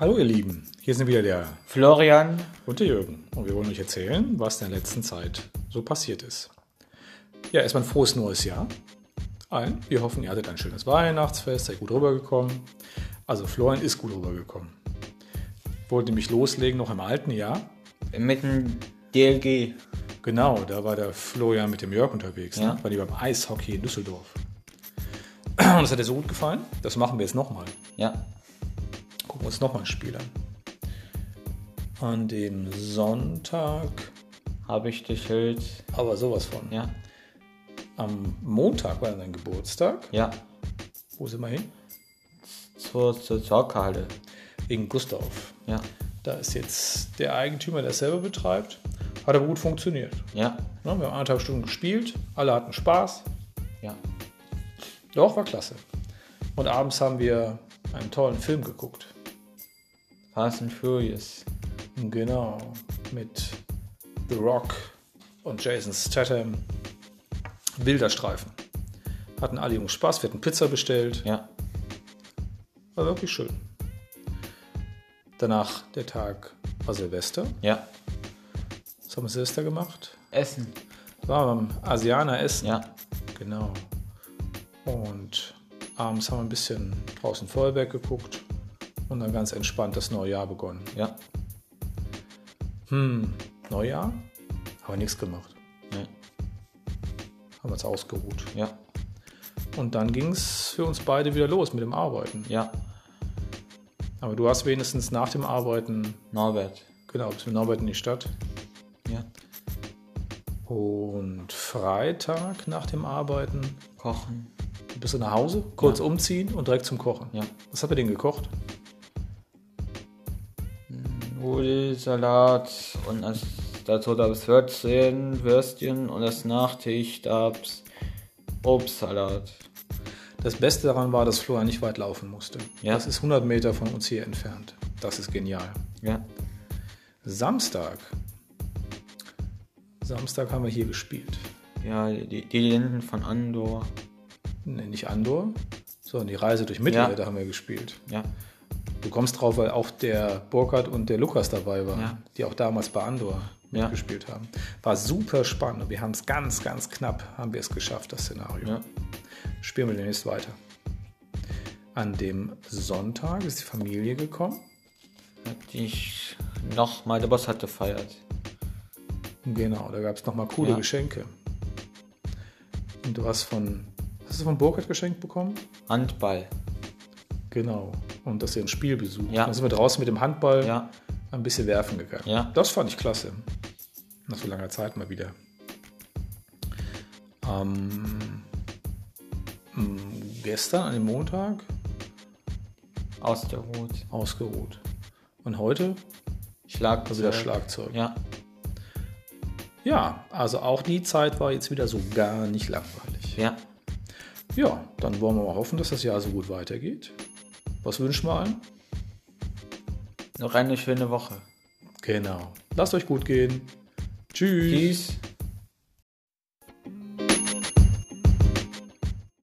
Hallo ihr Lieben, hier sind wieder der Florian. und der Jürgen und wir wollen euch erzählen, was in der letzten Zeit so passiert ist. Ja, erstmal ein frohes neues Jahr. Allen. Wir hoffen, ihr hattet ein schönes Weihnachtsfest, seid gut rübergekommen. Also Florian ist gut rübergekommen. Wollte nämlich loslegen noch im alten Jahr. Mit dem DLG. Genau, da war der Florian mit dem Jörg unterwegs. Ja. Ne? War die beim Eishockey in Düsseldorf. Und das hat dir so gut gefallen. Das machen wir jetzt nochmal. Ja. Gucken wir uns nochmal ein Spiel an. An dem Sonntag, Habe ich das Schild. aber sowas von. Ja. Am Montag war dein Geburtstag. Ja. Wo sind wir hin? Zur, zur Zockhalle. Wegen Gustav. Ja. Da ist jetzt der Eigentümer, der es selber betreibt. Hat aber gut funktioniert. Ja. Ne, Wir haben anderthalb Stunden gespielt, alle hatten Spaß. Ja. Doch, war klasse. Und abends haben wir einen tollen Film geguckt. Fast and Furious. Genau, mit The Rock und Jason Statham. Bilderstreifen. Hatten alle Jungs Spaß, wir hatten Pizza bestellt. Ja. War wirklich schön. Danach der Tag war Silvester. Ja. Was haben wir Silvester gemacht? Essen. War beim Asianer essen. Ja. Genau. Und abends haben wir ein bisschen draußen Feuerwerk geguckt und dann ganz entspannt das neue Jahr begonnen. Ja. Hm, Neujahr? Haben wir nichts gemacht. Nee. Haben uns ausgeruht. Ja. Und dann ging es für uns beide wieder los mit dem Arbeiten. Ja. Aber du hast wenigstens nach dem Arbeiten, Norbert. genau, bist mit Norbert in die Stadt. Ja. Und Freitag nach dem Arbeiten Kochen. bist du nach Hause, kurz umziehen und direkt zum Kochen. Ja. Was habt ihr denn gekocht? Nudelsalat und als, dazu gab es Würstchen, Würstchen und als Nachtisch gab es Obstsalat. Das Beste daran war, dass Florian nicht weit laufen musste. Ja. Das ist 100 Meter von uns hier entfernt. Das ist genial. Ja. Samstag. Samstag haben wir hier gespielt. Ja, die, die Linden von Andor. Nee, nicht Andor, sondern die Reise durch Mittelerde Ja. haben wir gespielt. Ja. Du kommst drauf, weil auch der Burkhard und der Lukas dabei waren, Ja. die auch damals bei Andor Ja. mitgespielt haben. War super spannend und wir haben es ganz, ganz knapp, haben wir es geschafft, das Szenario. Ja. Spielen wir demnächst weiter. An dem Sonntag ist die Familie gekommen. Hat ich nochmal der Boss hat gefeiert. Genau, da gab es nochmal coole Ja. Geschenke. Und du hast von, hast du von Burkhard geschenkt bekommen? Handball. Genau. Und dass ihr ein Spiel besucht. Ja. Dann sind wir draußen mit dem Handball Ja. ein bisschen werfen gegangen. Ja. Das fand ich klasse. Nach so langer Zeit mal wieder. Ähm, gestern, an dem Montag, Aus der Hut. ausgeruht. Und heute Schlag. wieder Schlagzeug. Ja. Ja, also auch die Zeit war jetzt wieder so gar nicht langweilig. Ja. Ja, dann wollen wir mal hoffen, dass das Jahr so gut weitergeht. Was wünschen wir allen? Noch eine schöne Woche. Genau. Lasst euch gut gehen. Tschüss. Tschüss.